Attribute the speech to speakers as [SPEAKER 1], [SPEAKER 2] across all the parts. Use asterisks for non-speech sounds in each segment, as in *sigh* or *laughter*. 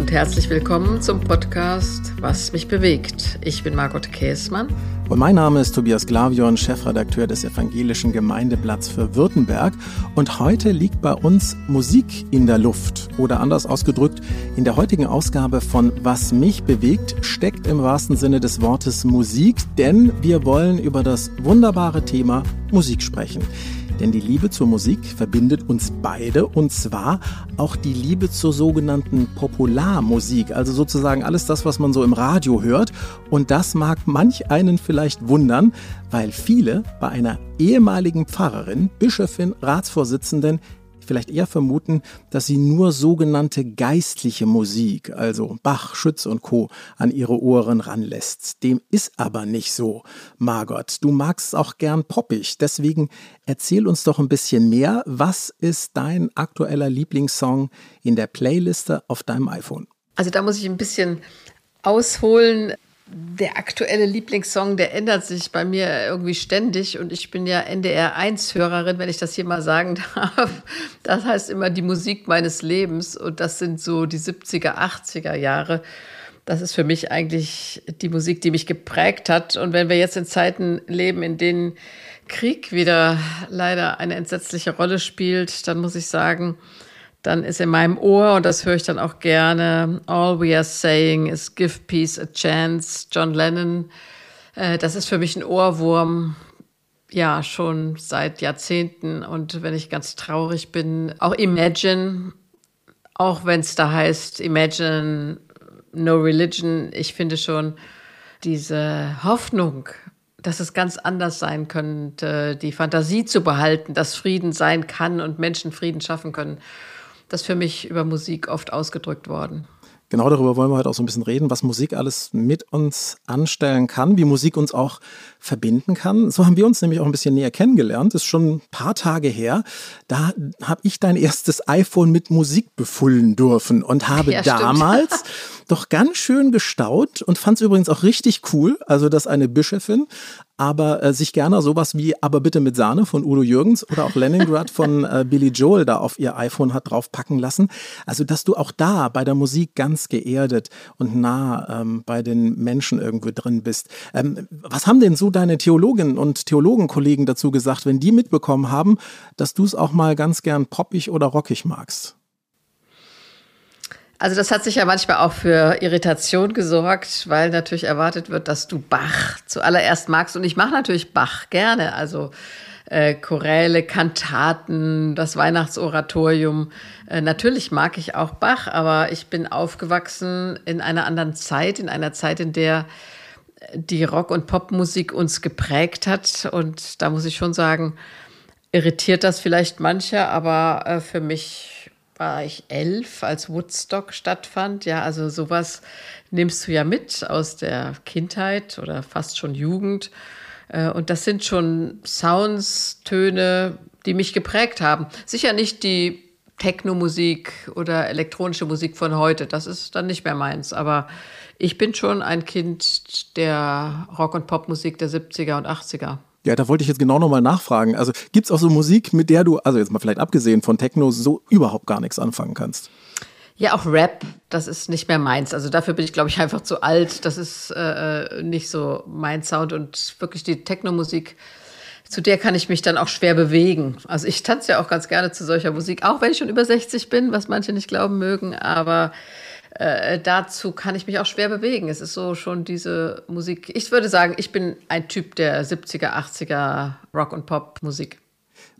[SPEAKER 1] und herzlich willkommen zum Podcast Was mich bewegt. Ich bin Margot Käßmann.
[SPEAKER 2] Und mein Name ist Tobias Glavion, Chefredakteur des Evangelischen Gemeindeblatts für Württemberg. Und heute liegt bei uns Musik in der Luft. Oder anders ausgedrückt, in der heutigen Ausgabe von Was mich bewegt steckt im wahrsten Sinne des Wortes Musik, denn wir wollen über das wunderbare Thema Musik sprechen. Denn die Liebe zur Musik verbindet uns beide und zwar auch die Liebe zur sogenannten Popularmusik, also sozusagen alles das, was man so im Radio hört. Und das mag manch einen vielleicht wundern, weil viele bei einer ehemaligen Pfarrerin, Bischöfin, Ratsvorsitzenden vielleicht eher vermuten, dass sie nur sogenannte geistliche Musik, also Bach, Schütz und Co., an ihre Ohren ranlässt. Dem ist aber nicht so. Margot, du magst auch gern poppig, deswegen erzähl uns doch ein bisschen mehr. Was ist dein aktueller Lieblingssong in der Playliste auf deinem iPhone?
[SPEAKER 1] Also da muss ich ein bisschen ausholen der aktuelle Lieblingssong, der ändert sich bei mir irgendwie ständig und ich bin ja NDR 1 Hörerin, wenn ich das hier mal sagen *laughs* darf. Das heißt immer die Musik meines Lebens und das sind so die 70er, 80er Jahre. Das ist für mich eigentlich die Musik, die mich geprägt hat und wenn wir jetzt in Zeiten leben, in denen Krieg wieder leider eine entsetzliche Rolle spielt, dann muss ich sagen, dann ist in meinem Ohr, und das höre ich dann auch gerne, All We Are Saying is Give Peace a Chance, John Lennon. Äh, das ist für mich ein Ohrwurm, ja, schon seit Jahrzehnten. Und wenn ich ganz traurig bin, auch Imagine, auch wenn es da heißt, Imagine, No Religion, ich finde schon diese Hoffnung, dass es ganz anders sein könnte, die Fantasie zu behalten, dass Frieden sein kann und Menschen Frieden schaffen können das für mich über Musik oft ausgedrückt worden.
[SPEAKER 2] Genau darüber wollen wir heute auch so ein bisschen reden, was Musik alles mit uns anstellen kann, wie Musik uns auch verbinden kann. So haben wir uns nämlich auch ein bisschen näher kennengelernt. Das ist schon ein paar Tage her. Da habe ich dein erstes iPhone mit Musik befüllen dürfen und habe ja, damals *laughs* doch ganz schön gestaut und fand es übrigens auch richtig cool, also dass eine Bischöfin aber äh, sich gerne sowas wie Aber bitte mit Sahne von Udo Jürgens oder auch Leningrad von äh, Billy Joel da auf ihr iPhone hat draufpacken lassen. Also, dass du auch da bei der Musik ganz geerdet und nah ähm, bei den Menschen irgendwo drin bist. Ähm, was haben denn so deine Theologinnen und Theologenkollegen dazu gesagt, wenn die mitbekommen haben, dass du es auch mal ganz gern poppig oder rockig magst?
[SPEAKER 1] Also das hat sich ja manchmal auch für Irritation gesorgt, weil natürlich erwartet wird, dass du Bach zuallererst magst. Und ich mache natürlich Bach gerne. Also äh, Choräle, Kantaten, das Weihnachtsoratorium. Äh, natürlich mag ich auch Bach, aber ich bin aufgewachsen in einer anderen Zeit, in einer Zeit, in der die Rock- und Popmusik uns geprägt hat. Und da muss ich schon sagen, irritiert das vielleicht mancher, aber äh, für mich war ich elf, als Woodstock stattfand. Ja, also sowas nimmst du ja mit aus der Kindheit oder fast schon Jugend. Äh, und das sind schon Sounds, Töne, die mich geprägt haben. Sicher nicht die Techno-Musik oder elektronische Musik von heute. Das ist dann nicht mehr meins. Aber ich bin schon ein Kind der Rock- und Popmusik der 70er und 80er.
[SPEAKER 2] Ja, da wollte ich jetzt genau nochmal nachfragen. Also gibt es auch so Musik, mit der du, also jetzt mal vielleicht abgesehen von Techno, so überhaupt gar nichts anfangen kannst?
[SPEAKER 1] Ja, auch Rap, das ist nicht mehr meins. Also dafür bin ich, glaube ich, einfach zu alt. Das ist äh, äh, nicht so mein Sound und wirklich die Techno-Musik, zu der kann ich mich dann auch schwer bewegen. Also ich tanze ja auch ganz gerne zu solcher Musik, auch wenn ich schon über 60 bin, was manche nicht glauben mögen, aber äh, dazu kann ich mich auch schwer bewegen. Es ist so schon diese Musik. Ich würde sagen, ich bin ein Typ der 70er, 80er Rock- und Pop-Musik.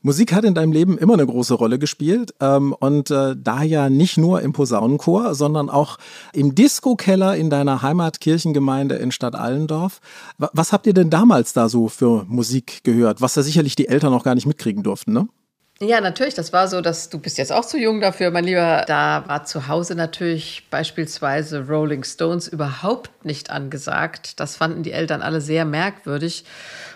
[SPEAKER 2] Musik hat in deinem Leben immer eine große Rolle gespielt ähm, und äh, da ja nicht nur im Posaunenchor, sondern auch im Disco-Keller in deiner Heimatkirchengemeinde in Stadt Allendorf. Was habt ihr denn damals da so für Musik gehört, was ja sicherlich die Eltern noch gar nicht mitkriegen durften, ne?
[SPEAKER 1] Ja, natürlich. Das war so, dass du bist jetzt auch zu jung dafür, mein Lieber. Da war zu Hause natürlich beispielsweise Rolling Stones überhaupt nicht angesagt. Das fanden die Eltern alle sehr merkwürdig.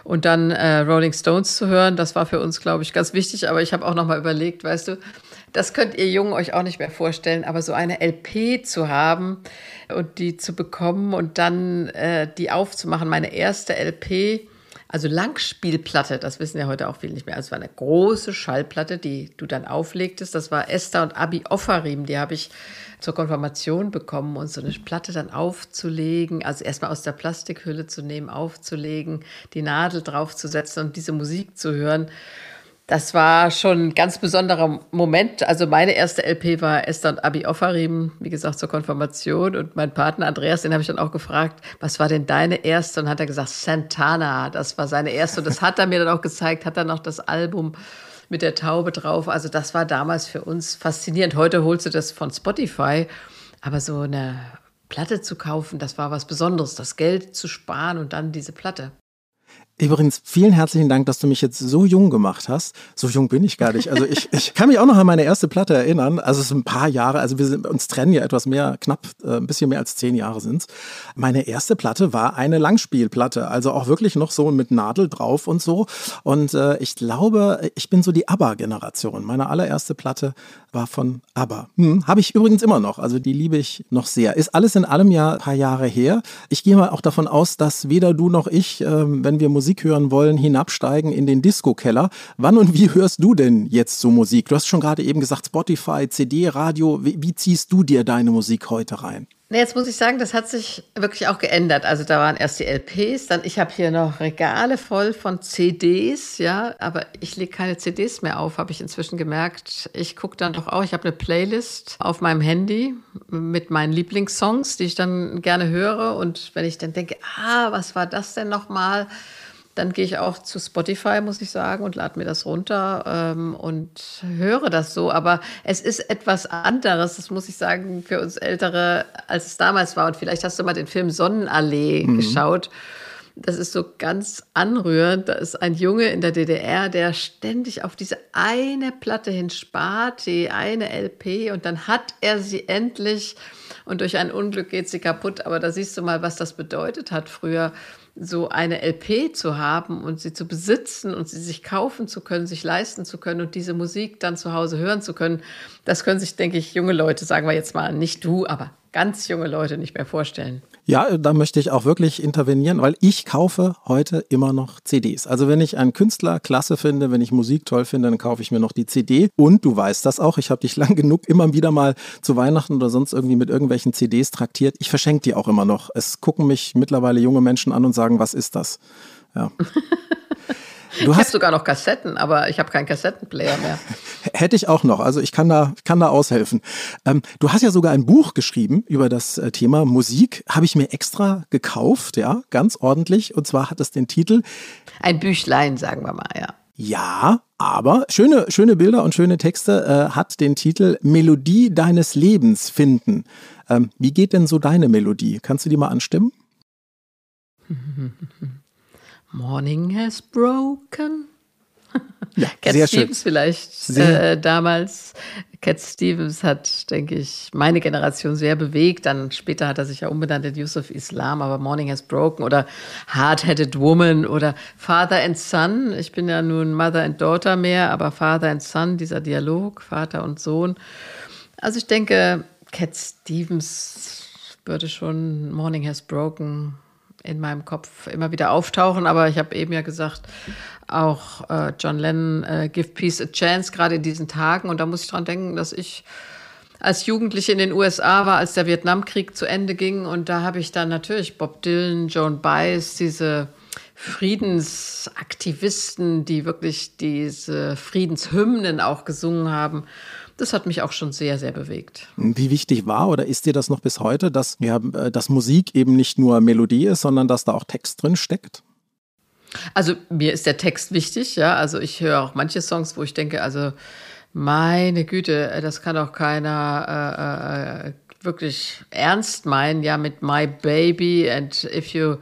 [SPEAKER 1] Und dann äh, Rolling Stones zu hören, das war für uns, glaube ich, ganz wichtig. Aber ich habe auch noch mal überlegt, weißt du, das könnt ihr Jungen euch auch nicht mehr vorstellen, aber so eine LP zu haben und die zu bekommen und dann äh, die aufzumachen. Meine erste LP Also Langspielplatte, das wissen ja heute auch viele nicht mehr. Also es war eine große Schallplatte, die du dann auflegtest. Das war Esther und Abi Offarim, die habe ich zur Konfirmation bekommen und so eine Platte dann aufzulegen, also erstmal aus der Plastikhülle zu nehmen, aufzulegen, die Nadel draufzusetzen und diese Musik zu hören. Das war schon ein ganz besonderer Moment. Also meine erste LP war Esther und Abi Offarim, wie gesagt, zur Konfirmation. Und mein Partner Andreas, den habe ich dann auch gefragt, was war denn deine erste? Und hat er gesagt, Santana, das war seine erste. Und das hat er mir dann auch gezeigt, hat dann noch das Album mit der Taube drauf. Also das war damals für uns faszinierend. Heute holst du das von Spotify. Aber so eine Platte zu kaufen, das war was Besonderes, das Geld zu sparen und dann diese Platte.
[SPEAKER 2] Übrigens, vielen herzlichen Dank, dass du mich jetzt so jung gemacht hast. So jung bin ich gar nicht. Also ich, ich kann mich auch noch an meine erste Platte erinnern. Also es sind ein paar Jahre, also wir sind, uns trennen ja etwas mehr, knapp äh, ein bisschen mehr als zehn Jahre sind's. Meine erste Platte war eine Langspielplatte, also auch wirklich noch so mit Nadel drauf und so. Und äh, ich glaube, ich bin so die ABBA-Generation. Meine allererste Platte war von ABBA. Hm, Habe ich übrigens immer noch. Also die liebe ich noch sehr. Ist alles in allem ja ein paar Jahre her. Ich gehe mal auch davon aus, dass weder du noch ich, äh, wenn wir Musik Musik hören wollen, hinabsteigen in den Disco-Keller. Wann und wie hörst du denn jetzt so Musik? Du hast schon gerade eben gesagt, Spotify, CD, Radio. Wie, wie ziehst du dir deine Musik heute rein?
[SPEAKER 1] Jetzt muss ich sagen, das hat sich wirklich auch geändert. Also da waren erst die LPs, dann ich habe hier noch Regale voll von CDs, ja, aber ich lege keine CDs mehr auf, habe ich inzwischen gemerkt. Ich gucke dann doch auch, ich habe eine Playlist auf meinem Handy mit meinen Lieblingssongs, die ich dann gerne höre und wenn ich dann denke, ah, was war das denn nochmal? mal? Dann gehe ich auch zu Spotify, muss ich sagen, und lade mir das runter ähm, und höre das so. Aber es ist etwas anderes, das muss ich sagen, für uns Ältere, als es damals war. Und vielleicht hast du mal den Film Sonnenallee mhm. geschaut. Das ist so ganz anrührend. Da ist ein Junge in der DDR, der ständig auf diese eine Platte hin spart, die eine LP, und dann hat er sie endlich und durch ein Unglück geht sie kaputt. Aber da siehst du mal, was das bedeutet hat früher so eine LP zu haben und sie zu besitzen und sie sich kaufen zu können, sich leisten zu können und diese Musik dann zu Hause hören zu können, das können sich, denke ich, junge Leute, sagen wir jetzt mal, nicht du, aber ganz junge Leute nicht mehr vorstellen.
[SPEAKER 2] Ja, da möchte ich auch wirklich intervenieren, weil ich kaufe heute immer noch CDs. Also wenn ich einen Künstler klasse finde, wenn ich Musik toll finde, dann kaufe ich mir noch die CD. Und du weißt das auch, ich habe dich *laughs* lang genug immer wieder mal zu Weihnachten oder sonst irgendwie mit irgendwelchen CDs traktiert. Ich verschenke die auch immer noch. Es gucken mich mittlerweile junge Menschen an und sagen, was ist das? Ja. *laughs*
[SPEAKER 1] Du habe sogar noch Kassetten, aber ich habe keinen Kassettenplayer mehr. *laughs*
[SPEAKER 2] Hätte ich auch noch. Also ich kann da, kann da aushelfen. Ähm, du hast ja sogar ein Buch geschrieben über das äh, Thema Musik. Habe ich mir extra gekauft, ja, ganz ordentlich. Und zwar hat es den Titel.
[SPEAKER 1] Ein Büchlein, sagen wir mal, ja.
[SPEAKER 2] Ja, aber schöne, schöne Bilder und schöne Texte äh, hat den Titel Melodie deines Lebens finden. Ähm, wie geht denn so deine Melodie? Kannst du die mal anstimmen? *laughs*
[SPEAKER 1] Morning has broken. *laughs*
[SPEAKER 2] Ja,
[SPEAKER 1] Cat
[SPEAKER 2] sehr
[SPEAKER 1] Stevens
[SPEAKER 2] schön.
[SPEAKER 1] vielleicht äh, damals. Cat Stevens hat, denke ich, meine Generation sehr bewegt. Dann später hat er sich ja umbenannt in Yusuf Islam, aber Morning has broken oder Hard-Headed Woman oder Father and Son. Ich bin ja nun Mother and Daughter mehr, aber Father and Son, dieser Dialog, Vater und Sohn. Also ich denke, Cat Stevens würde schon Morning has broken in meinem Kopf immer wieder auftauchen. Aber ich habe eben ja gesagt, auch äh, John Lennon, äh, Give Peace a Chance, gerade in diesen Tagen. Und da muss ich dran denken, dass ich als Jugendliche in den USA war, als der Vietnamkrieg zu Ende ging. Und da habe ich dann natürlich Bob Dylan, Joan Baez, diese Friedensaktivisten, die wirklich diese Friedenshymnen auch gesungen haben das hat mich auch schon sehr, sehr bewegt.
[SPEAKER 2] Wie wichtig war oder ist dir das noch bis heute, dass, ja, äh, dass Musik eben nicht nur Melodie ist, sondern dass da auch Text drin steckt?
[SPEAKER 1] Also mir ist der Text wichtig, ja. Also ich höre auch manche Songs, wo ich denke, also meine Güte, äh, das kann doch keiner äh, äh, wirklich ernst meinen, ja, mit My Baby and if you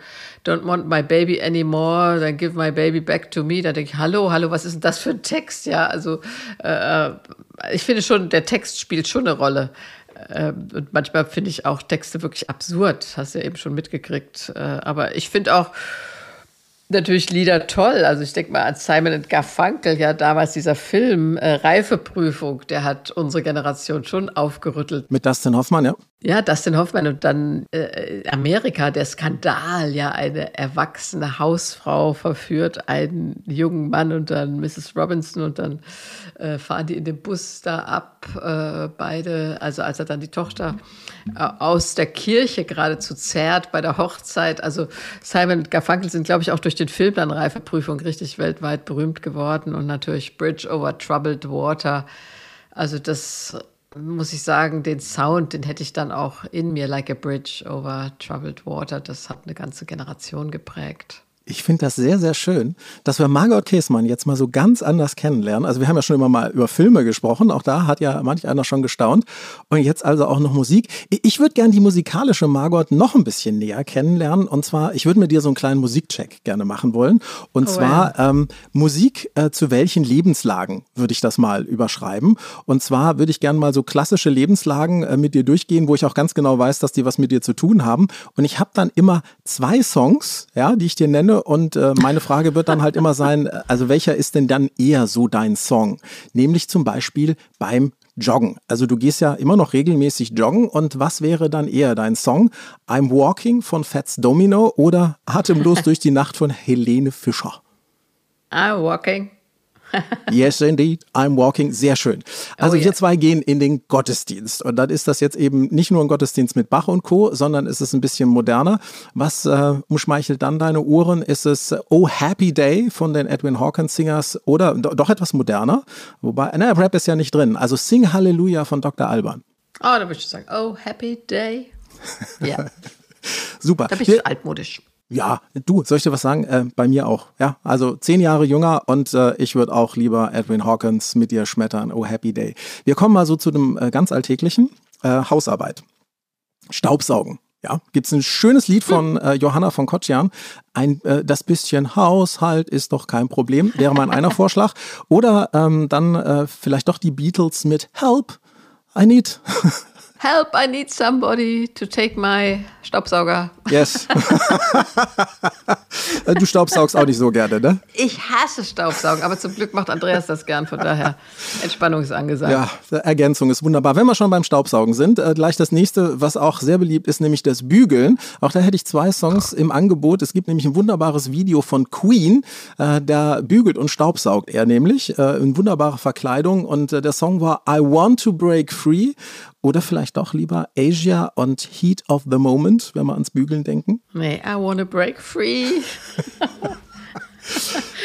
[SPEAKER 1] don't want my baby anymore, then give my baby back to me. Da denke ich, hallo, hallo, was ist denn das für ein Text? Ja, also äh, ich finde schon, der Text spielt schon eine Rolle. Äh, und manchmal finde ich auch Texte wirklich absurd, hast du ja eben schon mitgekriegt. Äh, aber ich finde auch, natürlich Lieder toll. Also ich denke mal an Simon Garfunkel, ja damals dieser Film äh, Reifeprüfung, der hat unsere Generation schon aufgerüttelt.
[SPEAKER 2] Mit Dustin Hoffmann, ja?
[SPEAKER 1] Ja, Dustin Hoffmann und dann äh, Amerika, der Skandal, ja, eine erwachsene Hausfrau verführt einen jungen Mann und dann Mrs. Robinson und dann äh, fahren die in den Bus da ab, äh, beide, also als er dann die Tochter äh, aus der Kirche geradezu zerrt bei der Hochzeit. Also Simon und Garfunkel sind, glaube ich, auch durch den Film dann Reifeprüfung richtig weltweit berühmt geworden und natürlich Bridge over Troubled Water. Also das muss ich sagen, den Sound, den hätte ich dann auch in mir, like a bridge over troubled water. Das hat eine ganze Generation geprägt.
[SPEAKER 2] Ich finde das sehr, sehr schön, dass wir Margot Käßmann jetzt mal so ganz anders kennenlernen. Also wir haben ja schon immer mal über Filme gesprochen, auch da hat ja manch einer schon gestaunt. Und jetzt also auch noch Musik. Ich würde gerne die musikalische Margot noch ein bisschen näher kennenlernen. Und zwar, ich würde mit dir so einen kleinen Musikcheck gerne machen wollen. Und oh, zwar ja. ähm, Musik äh, zu welchen Lebenslagen würde ich das mal überschreiben. Und zwar würde ich gerne mal so klassische Lebenslagen äh, mit dir durchgehen, wo ich auch ganz genau weiß, dass die was mit dir zu tun haben. Und ich habe dann immer zwei Songs, ja, die ich dir nenne und äh, meine Frage wird dann halt immer sein, also welcher ist denn dann eher so dein Song? Nämlich zum Beispiel beim Joggen. Also du gehst ja immer noch regelmäßig joggen und was wäre dann eher dein Song? I'm Walking von Fats Domino oder Atemlos *laughs* durch die Nacht von Helene Fischer?
[SPEAKER 1] I'm Walking *laughs*
[SPEAKER 2] yes, indeed, I'm walking. Sehr schön. Also oh, yeah. wir zwei gehen in den Gottesdienst. Und dann ist das jetzt eben nicht nur ein Gottesdienst mit Bach und Co., sondern ist es ein bisschen moderner. Was äh, umschmeichelt dann deine Ohren? Ist es Oh Happy Day von den Edwin Hawkins Singers oder doch etwas moderner? Wobei, na, Rap ist ja nicht drin. Also Sing Hallelujah von Dr. Alban.
[SPEAKER 1] Oh, da würde ich sagen, Oh Happy Day. *laughs* Ja.
[SPEAKER 2] Super.
[SPEAKER 1] Da bin ich altmodisch.
[SPEAKER 2] Ja, du, soll ich dir was sagen? Äh, bei mir auch. Ja, also zehn Jahre jünger und äh, ich würde auch lieber Edwin Hawkins mit dir schmettern. Oh, Happy Day. Wir kommen mal so zu dem äh, ganz alltäglichen äh, Hausarbeit. Staubsaugen. Ja, gibt es ein schönes Lied von äh, Johanna von Kotschian. Ein, äh, das bisschen Haushalt ist doch kein Problem, wäre mein einer *laughs* Vorschlag. Oder ähm, dann äh, vielleicht doch die Beatles mit Help, I need
[SPEAKER 1] Help, I need somebody to take my Staubsauger.
[SPEAKER 2] Yes. *laughs* du staubsaugst auch nicht so gerne, ne?
[SPEAKER 1] Ich hasse Staubsaugen, aber zum Glück macht Andreas das gern, von daher Entspannung ist angesagt.
[SPEAKER 2] Ja, Ergänzung ist wunderbar. Wenn wir schon beim Staubsaugen sind, äh, gleich das nächste, was auch sehr beliebt ist, nämlich das Bügeln. Auch da hätte ich zwei Songs im Angebot. Es gibt nämlich ein wunderbares Video von Queen, äh, der bügelt und staubsaugt er nämlich äh, in wunderbarer Verkleidung und der Song war I Want to Break Free oder vielleicht doch lieber Asia und Heat of the Moment, wenn wir ans Bügeln denken?
[SPEAKER 1] Nee, I wanna break free. *laughs*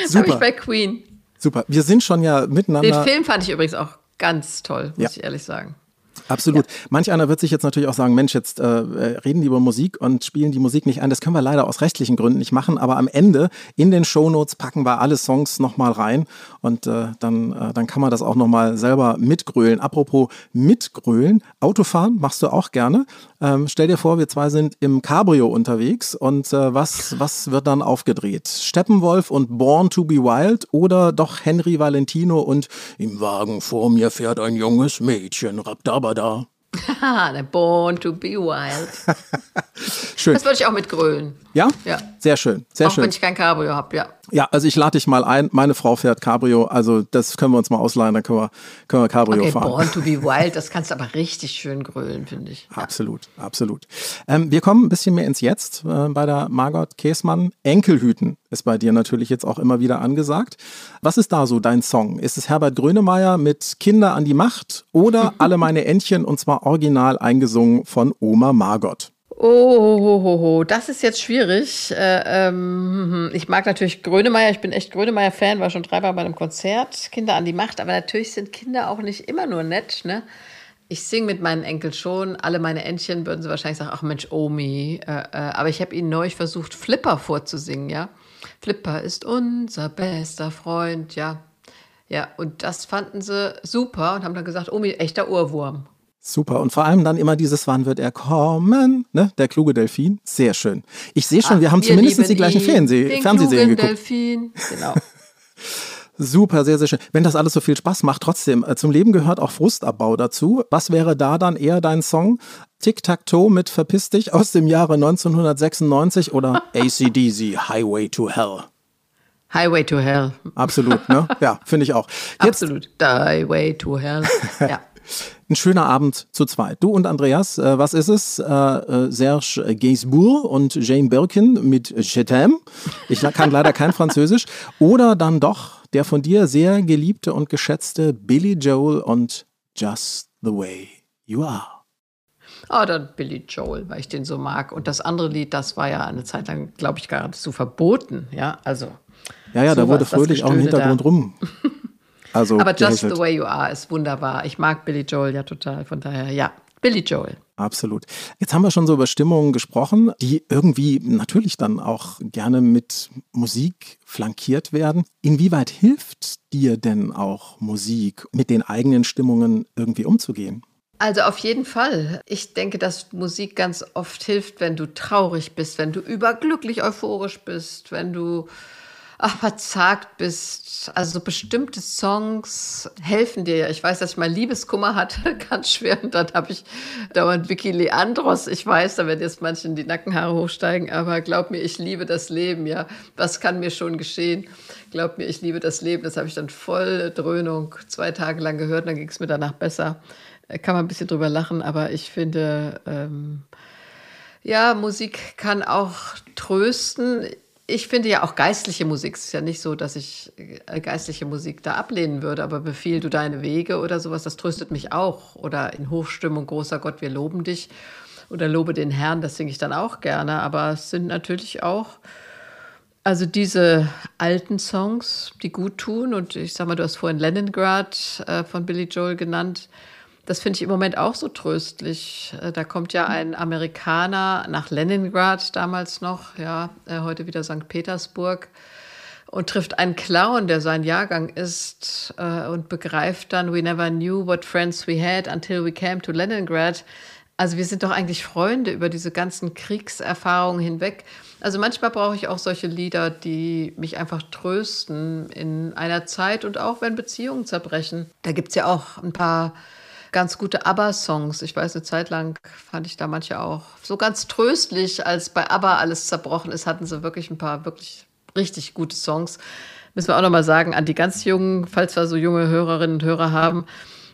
[SPEAKER 1] Super. Habe ich bei Queen.
[SPEAKER 2] Super. Wir sind schon ja miteinander.
[SPEAKER 1] Den Film fand ich übrigens auch ganz toll, muss ja. ich ehrlich sagen.
[SPEAKER 2] Absolut. Ja. Manch einer wird sich jetzt natürlich auch sagen, Mensch, jetzt äh, reden die über Musik und spielen die Musik nicht ein. Das können wir leider aus rechtlichen Gründen nicht machen, aber am Ende in den Shownotes packen wir alle Songs nochmal rein und äh, dann, äh, dann kann man das auch nochmal selber mitgrölen. Apropos mitgrölen, Autofahren machst du auch gerne. Ähm, stell dir vor, wir zwei sind im Cabrio unterwegs und äh, was, was wird dann aufgedreht? Steppenwolf und Born to be Wild oder doch Henry Valentino und im Wagen vor mir fährt ein junges Mädchen, Rabdabada. *laughs*
[SPEAKER 1] Born to be wild. *laughs*
[SPEAKER 2] schön.
[SPEAKER 1] Das würde ich auch mit grölen.
[SPEAKER 2] Ja? Ja. Sehr schön. Sehr
[SPEAKER 1] auch
[SPEAKER 2] schön.
[SPEAKER 1] wenn ich kein Cabrio habe, ja.
[SPEAKER 2] Ja, also ich lade dich mal ein. Meine Frau fährt Cabrio, also das können wir uns mal ausleihen, dann können wir, können wir Cabrio okay, fahren.
[SPEAKER 1] Born to be *laughs* wild, das kannst du aber richtig schön grölen, finde ich.
[SPEAKER 2] Ja. Absolut, absolut. Ähm, wir kommen ein bisschen mehr ins Jetzt äh, bei der Margot Käßmann. Enkelhüten ist bei dir natürlich jetzt auch immer wieder angesagt. Was ist da so dein Song? Ist es Herbert Grönemeyer mit Kinder an die Macht oder *laughs* Alle meine Entchen und zwar original eingesungen von Oma Margot?
[SPEAKER 1] Oh, das ist jetzt schwierig. Äh, ähm, ich mag natürlich Grönemeyer, ich bin echt Grönemeyer-Fan, war schon dreimal bei einem Konzert, Kinder an die Macht, aber natürlich sind Kinder auch nicht immer nur nett, ne? Ich singe mit meinen Enkeln schon, alle meine Entchen würden sie wahrscheinlich sagen, ach Mensch, Omi. Äh, äh, aber ich habe ihnen neulich versucht, Flipper vorzusingen, ja. Flipper ist unser bester Freund, ja. Ja, und das fanden sie super und haben dann gesagt, Omi, echter Ohrwurm.
[SPEAKER 2] Super. Und vor allem dann immer dieses, wann wird er kommen? Ne? Der kluge Delfin. Sehr schön. Ich sehe schon, Ach, wir haben wir zumindest die gleichen Fernseh Fernsehserien geguckt. Delfin. Genau. *laughs* Super, sehr, sehr schön. Wenn das alles so viel Spaß macht, trotzdem, äh, zum Leben gehört auch Frustabbau dazu. Was wäre da dann eher dein Song? Tic-Tac-Toe mit Verpiss dich aus dem Jahre 1996 oder *laughs* ACDC Highway to Hell?
[SPEAKER 1] Highway to Hell.
[SPEAKER 2] Absolut, ne? Ja, finde ich auch.
[SPEAKER 1] Jetzt, Absolut. Highway to Hell. *laughs* Ja.
[SPEAKER 2] Ein schöner Abend zu zweit. Du und Andreas, äh, was ist es? Äh, äh, Serge Gainsbourg und Jane Birkin mit Je t'aime. Ich kann leider kein Französisch. Oder dann doch der von dir sehr geliebte und geschätzte Billy Joel und Just the Way You Are.
[SPEAKER 1] Oh, dann Billy Joel, weil ich den so mag. Und das andere Lied, das war ja eine Zeit lang, glaube ich, geradezu verboten. Ja, also.
[SPEAKER 2] Ja, ja, da wurde fröhlich auch im Hintergrund da. rum. *laughs*
[SPEAKER 1] Also Aber Just the Way You Are ist wunderbar. Ich mag Billy Joel ja total. Von daher, ja, Billy Joel.
[SPEAKER 2] Absolut. Jetzt haben wir schon so über Stimmungen gesprochen, die irgendwie natürlich dann auch gerne mit Musik flankiert werden. Inwieweit hilft dir denn auch Musik, mit den eigenen Stimmungen irgendwie umzugehen?
[SPEAKER 1] Also auf jeden Fall. Ich denke, dass Musik ganz oft hilft, wenn du traurig bist, wenn du überglücklich euphorisch bist, wenn du ach, verzagt bist. Also bestimmte Songs helfen dir ja. Ich weiß, dass ich mal Liebeskummer hatte, *laughs* ganz schwer. Und dann habe ich dauernd Vicky Leandros. Ich weiß, da werden jetzt manchen die Nackenhaare hochsteigen, aber glaub mir, ich liebe das Leben, ja. Was kann mir schon geschehen? Glaub mir, ich liebe das Leben. Das habe ich dann voll Dröhnung zwei Tage lang gehört und dann ging es mir danach besser. Kann man ein bisschen drüber lachen, aber ich finde, ähm, ja, Musik kann auch trösten. Ich finde ja auch geistliche Musik. Es ist ja nicht so, dass ich äh, geistliche Musik da ablehnen würde, aber befiehl du deine Wege oder sowas, das tröstet mich auch. Oder in Hochstimmung, großer Gott, wir loben dich. Oder lobe den Herrn, das singe ich dann auch gerne. Aber es sind natürlich auch, also diese alten Songs, die gut tun. Und ich sag mal, du hast vorhin Leningrad äh, von Billy Joel genannt. Das finde ich im Moment auch so tröstlich. Äh, da kommt ja ein Amerikaner nach Leningrad damals noch, ja, äh, heute wieder St. Petersburg und trifft einen Clown, der sein Jahrgang ist äh, und begreift dann, we never knew what friends we had until we came to Leningrad. Also wir sind doch eigentlich Freunde über diese ganzen Kriegserfahrungen hinweg. Also manchmal brauche ich auch solche Lieder, die mich einfach trösten in einer Zeit und auch wenn Beziehungen zerbrechen. Da gibt es ja auch ein paar ganz gute ABBA-Songs. Ich weiß, eine Zeit lang fand ich da manche auch so ganz tröstlich, als bei ABBA alles zerbrochen ist, hatten sie wirklich ein paar wirklich richtig gute Songs. Müssen wir auch nochmal sagen, an die ganz Jungen, falls wir so junge Hörerinnen und Hörer haben.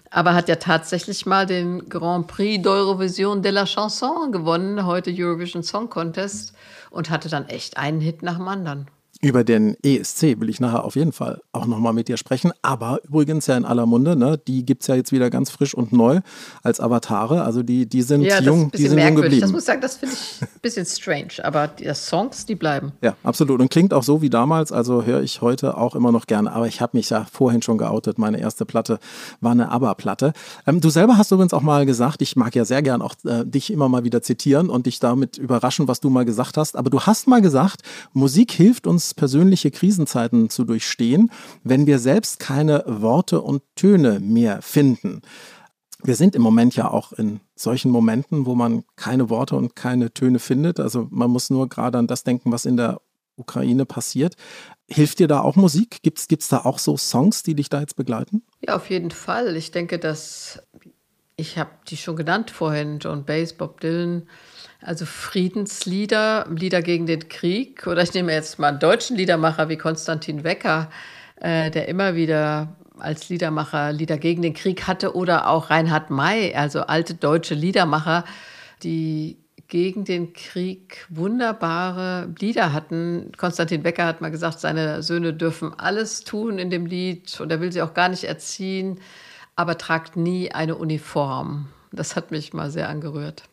[SPEAKER 1] Aber hat ja tatsächlich mal den Grand Prix d'Eurovision de la Chanson gewonnen, heute Eurovision Song Contest, und hatte dann echt einen Hit nach dem anderen.
[SPEAKER 2] Über den ESC will ich nachher auf jeden Fall auch nochmal mit dir sprechen. Aber übrigens ja in aller Munde, ne? die gibt es ja jetzt wieder ganz frisch und neu als Avatare. Also die, die sind ja, jung, die sind jung geblieben.
[SPEAKER 1] Das muss ich sagen, das finde ich ein bisschen strange. Aber die Songs, die bleiben.
[SPEAKER 2] Ja, absolut. Und klingt auch so wie damals. Also höre ich heute auch immer noch gerne. Aber ich habe mich ja vorhin schon geoutet. Meine erste Platte war eine ABBA-Platte. Ähm, du selber hast übrigens auch mal gesagt, ich mag ja sehr gern auch äh, dich immer mal wieder zitieren und dich damit überraschen, was du mal gesagt hast. Aber du hast mal gesagt, Musik hilft uns persönliche Krisenzeiten zu durchstehen, wenn wir selbst keine Worte und Töne mehr finden. Wir sind im Moment ja auch in solchen Momenten, wo man keine Worte und keine Töne findet. Also man muss nur gerade an das denken, was in der Ukraine passiert. Hilft dir da auch Musik? Gibt es da auch so Songs, die dich da jetzt begleiten?
[SPEAKER 1] Ja, auf jeden Fall. Ich denke, dass ich habe die schon genannt vorhin, John Bass, Bob Dylan, also Friedenslieder, Lieder gegen den Krieg. Oder ich nehme jetzt mal einen deutschen Liedermacher wie Konstantin Wecker, äh, der immer wieder als Liedermacher Lieder gegen den Krieg hatte. Oder auch Reinhard May, also alte deutsche Liedermacher, die gegen den Krieg wunderbare Lieder hatten. Konstantin Wecker hat mal gesagt, seine Söhne dürfen alles tun in dem Lied und er will sie auch gar nicht erziehen, aber tragt nie eine Uniform. Das hat mich mal sehr angerührt.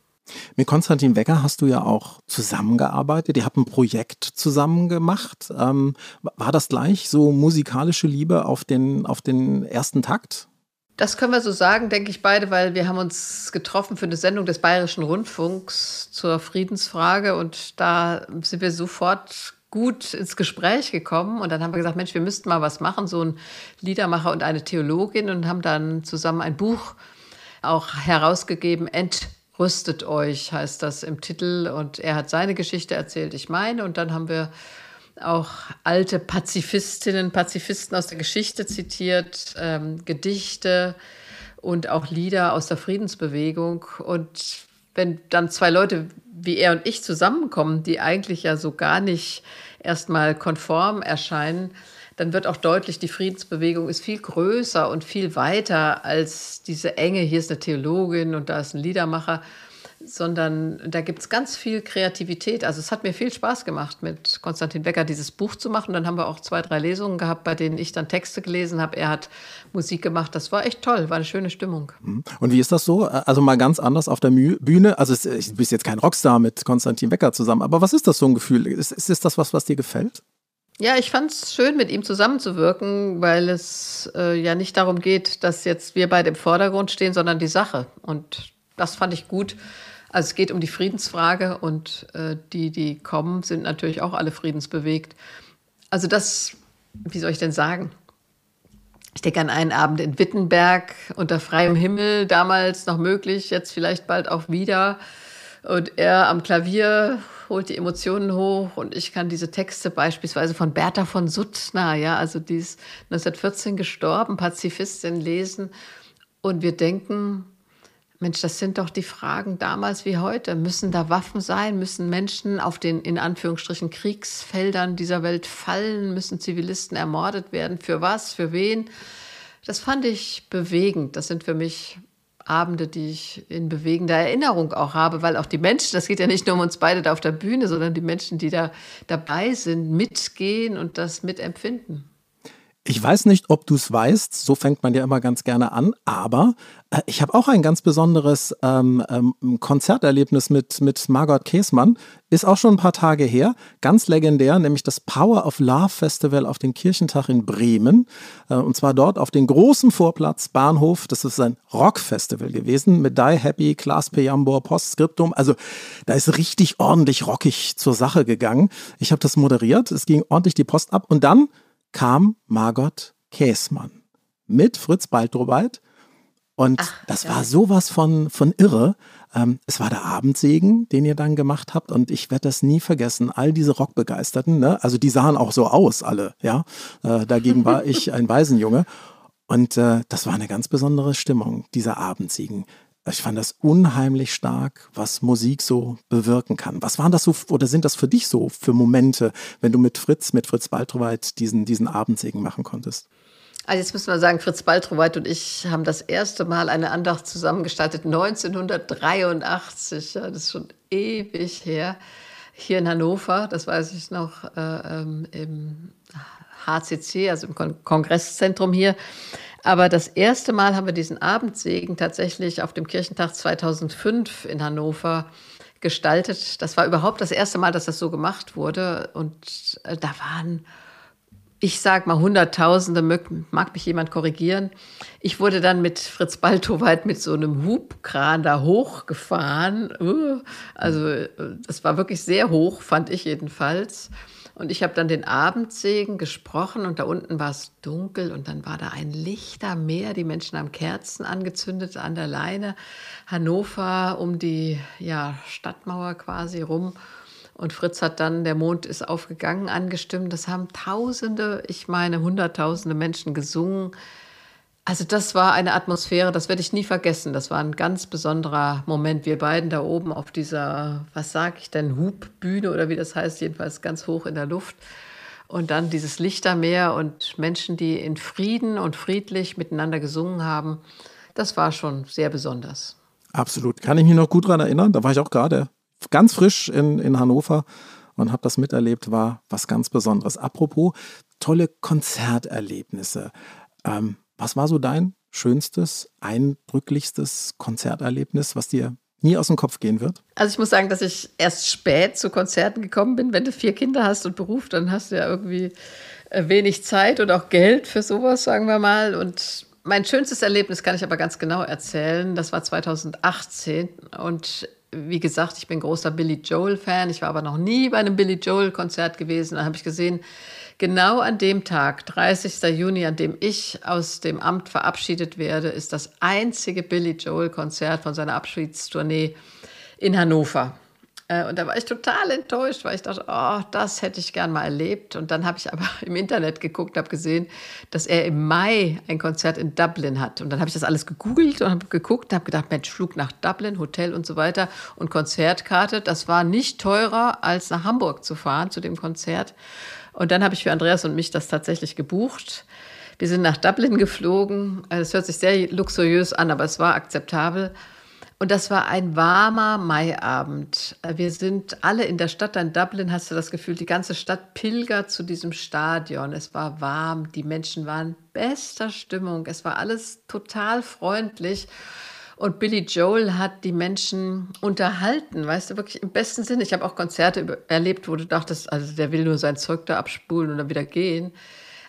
[SPEAKER 2] Mit Konstantin Wecker hast du ja auch zusammengearbeitet. Ihr habt ein Projekt zusammen gemacht. Ähm, war das gleich so musikalische Liebe auf den, auf den ersten Takt?
[SPEAKER 1] Das können wir so sagen, denke ich beide, weil wir haben uns getroffen für eine Sendung des Bayerischen Rundfunks zur Friedensfrage und da sind wir sofort gut ins Gespräch gekommen und dann haben wir gesagt, Mensch, wir müssten mal was machen, so ein Liedermacher und eine Theologin und haben dann zusammen ein Buch auch herausgegeben, Ent Rüstet euch, heißt das im Titel. Und er hat seine Geschichte erzählt, ich meine. Und dann haben wir auch alte Pazifistinnen, Pazifisten aus der Geschichte zitiert, ähm, Gedichte und auch Lieder aus der Friedensbewegung. Und wenn dann zwei Leute wie er und ich zusammenkommen, die eigentlich ja so gar nicht erstmal konform erscheinen, dann wird auch deutlich, die Friedensbewegung ist viel größer und viel weiter als diese Enge, hier ist eine Theologin und da ist ein Liedermacher, sondern da gibt es ganz viel Kreativität. Also es hat mir viel Spaß gemacht, mit Konstantin Becker dieses Buch zu machen. Dann haben wir auch zwei, drei Lesungen gehabt, bei denen ich dann Texte gelesen habe. Er hat Musik gemacht. Das war echt toll, war eine schöne Stimmung.
[SPEAKER 2] Mhm. Und wie ist das so? Also mal ganz anders auf der Bühne. Also du bist jetzt kein Rockstar mit Konstantin Becker zusammen, aber was ist das so ein Gefühl? Ist, ist das was, was dir gefällt?
[SPEAKER 1] Ja, ich fand es schön, mit ihm zusammenzuwirken, weil es äh, ja nicht darum geht, dass jetzt wir beide im Vordergrund stehen, sondern die Sache. Und das fand ich gut. Also es geht um die Friedensfrage und äh, die, die kommen, sind natürlich auch alle friedensbewegt. Also das, wie soll ich denn sagen? Ich denke an einen Abend in Wittenberg unter freiem Himmel, damals noch möglich, jetzt vielleicht bald auch wieder. Und er am Klavier holt die Emotionen hoch und ich kann diese Texte beispielsweise von Bertha von Suttner, ja, also die ist 1914 gestorben, Pazifistin, lesen. Und wir denken, Mensch, das sind doch die Fragen damals wie heute. Müssen da Waffen sein? Müssen Menschen auf den in Anführungsstrichen Kriegsfeldern dieser Welt fallen? Müssen Zivilisten ermordet werden? Für was? Für wen? Das fand ich bewegend. Das sind für mich Abende, die ich in bewegender Erinnerung auch habe, weil auch die Menschen, das geht ja nicht nur um uns beide da auf der Bühne, sondern die Menschen, die da dabei sind, mitgehen und das mitempfinden.
[SPEAKER 2] Ich weiß nicht, ob du es weißt, so fängt man ja immer ganz gerne an, aber äh, ich habe auch ein ganz besonderes ähm, ähm, Konzerterlebnis mit, mit Margot Käßmann. Ist auch schon ein paar Tage her, ganz legendär, nämlich das Power of Love Festival auf dem Kirchentag in Bremen. Äh, und zwar dort auf dem großen Vorplatz Bahnhof. Das ist ein Rockfestival gewesen mit Die Happy, Klaas Pejambor, Postskriptum. Also da ist richtig ordentlich rockig zur Sache gegangen. Ich habe das moderiert, es ging ordentlich die Post ab und dann kam Margot Käßmann mit Fritz Baltroweit. Und Ach, das ja. war sowas von, von irre. Ähm, es war der Abendsegen, den ihr dann gemacht habt. Und ich werde das nie vergessen. All diese Rockbegeisterten, ne? also die sahen auch so aus, alle. Ja, äh, Dagegen war *laughs* ich ein Waisenjunge. Und äh, das war eine ganz besondere Stimmung, dieser Abendsegen. Ich fand das unheimlich stark, was Musik so bewirken kann. Was waren das so oder sind das für dich so für Momente, wenn du mit Fritz, mit Fritz Baltroweit diesen, diesen Abendsegen machen konntest?
[SPEAKER 1] Also jetzt müssen wir sagen, Fritz Baltroweit und ich haben das erste Mal eine Andacht zusammengestaltet 1983. Ja, das ist schon ewig her. Hier in Hannover, das weiß ich noch, äh, ähm, im HCC, also im Kon Kongresszentrum hier. Aber das erste Mal haben wir diesen Abendsegen tatsächlich auf dem Kirchentag 2005 in Hannover gestaltet. Das war überhaupt das erste Mal, dass das so gemacht wurde. Und äh, da waren, ich sag mal, Hunderttausende, mag mich jemand korrigieren. Ich wurde dann mit Fritz Baltoweit mit so einem Hubkran da hochgefahren. Uh, also äh, das war wirklich sehr hoch, fand ich jedenfalls. Und ich habe dann den Abendsegen gesprochen und da unten war es dunkel und dann war da ein Lichtermeer. Die Menschen haben Kerzen angezündet an der Leine. Hannover um die ja, Stadtmauer quasi rum. Und Fritz hat dann, der Mond ist aufgegangen, angestimmt. Das haben Tausende, ich meine Hunderttausende Menschen gesungen. Also das war eine Atmosphäre, das werde ich nie vergessen. Das war ein ganz besonderer Moment. Wir beiden da oben auf dieser, was sage ich denn, Hubbühne oder wie das heißt, jedenfalls ganz hoch in der Luft. Und dann dieses Lichtermeer und Menschen, die in Frieden und friedlich miteinander gesungen haben. Das war schon sehr besonders.
[SPEAKER 2] Absolut. Kann ich mich noch gut daran erinnern. Da war ich auch gerade ganz frisch in, in Hannover und habe das miterlebt. War was ganz Besonderes. Apropos tolle Konzerterlebnisse. Ähm, was war so dein schönstes, eindrücklichstes Konzerterlebnis, was dir nie aus dem Kopf gehen wird?
[SPEAKER 1] Also ich muss sagen, dass ich erst spät zu Konzerten gekommen bin. Wenn du vier Kinder hast und Beruf, dann hast du ja irgendwie äh, wenig Zeit und auch Geld für sowas, sagen wir mal. Und mein schönstes Erlebnis kann ich aber ganz genau erzählen. Das war 2018 und wie gesagt, ich bin großer Billy Joel-Fan. Ich war aber noch nie bei einem Billy Joel-Konzert gewesen. Da habe ich gesehen, Genau an dem Tag, 30. Juni, an dem ich aus dem Amt verabschiedet werde, ist das einzige Billy Joel-Konzert von seiner Abschiedstournee in Hannover. Äh, und da war ich total enttäuscht, weil ich dachte, oh, das hätte ich gern mal erlebt. Und dann habe ich aber *laughs* im Internet geguckt, habe gesehen, dass er im Mai ein Konzert in Dublin hat. Und dann habe ich das alles gegoogelt und habe geguckt, habe gedacht, Mensch, Flug nach Dublin, Hotel und so weiter und Konzertkarte. Das war nicht teurer, als nach Hamburg zu fahren zu dem Konzert. Und dann habe ich für Andreas und mich das tatsächlich gebucht. Wir sind nach Dublin geflogen. Es also hört sich sehr luxuriös an, aber es war akzeptabel. Und das war ein warmer Maiabend. Wir sind alle in der Stadt in Dublin, hast du das Gefühl, die ganze Stadt pilgert zu diesem Stadion. Es war warm, die Menschen waren bester Stimmung, es war alles total freundlich. Und Billy Joel hat die Menschen unterhalten, weißt du, wirklich im besten Sinne. Ich habe auch Konzerte erlebt, wo du dachtest, also der will nur sein Zeug da abspulen und dann wieder gehen.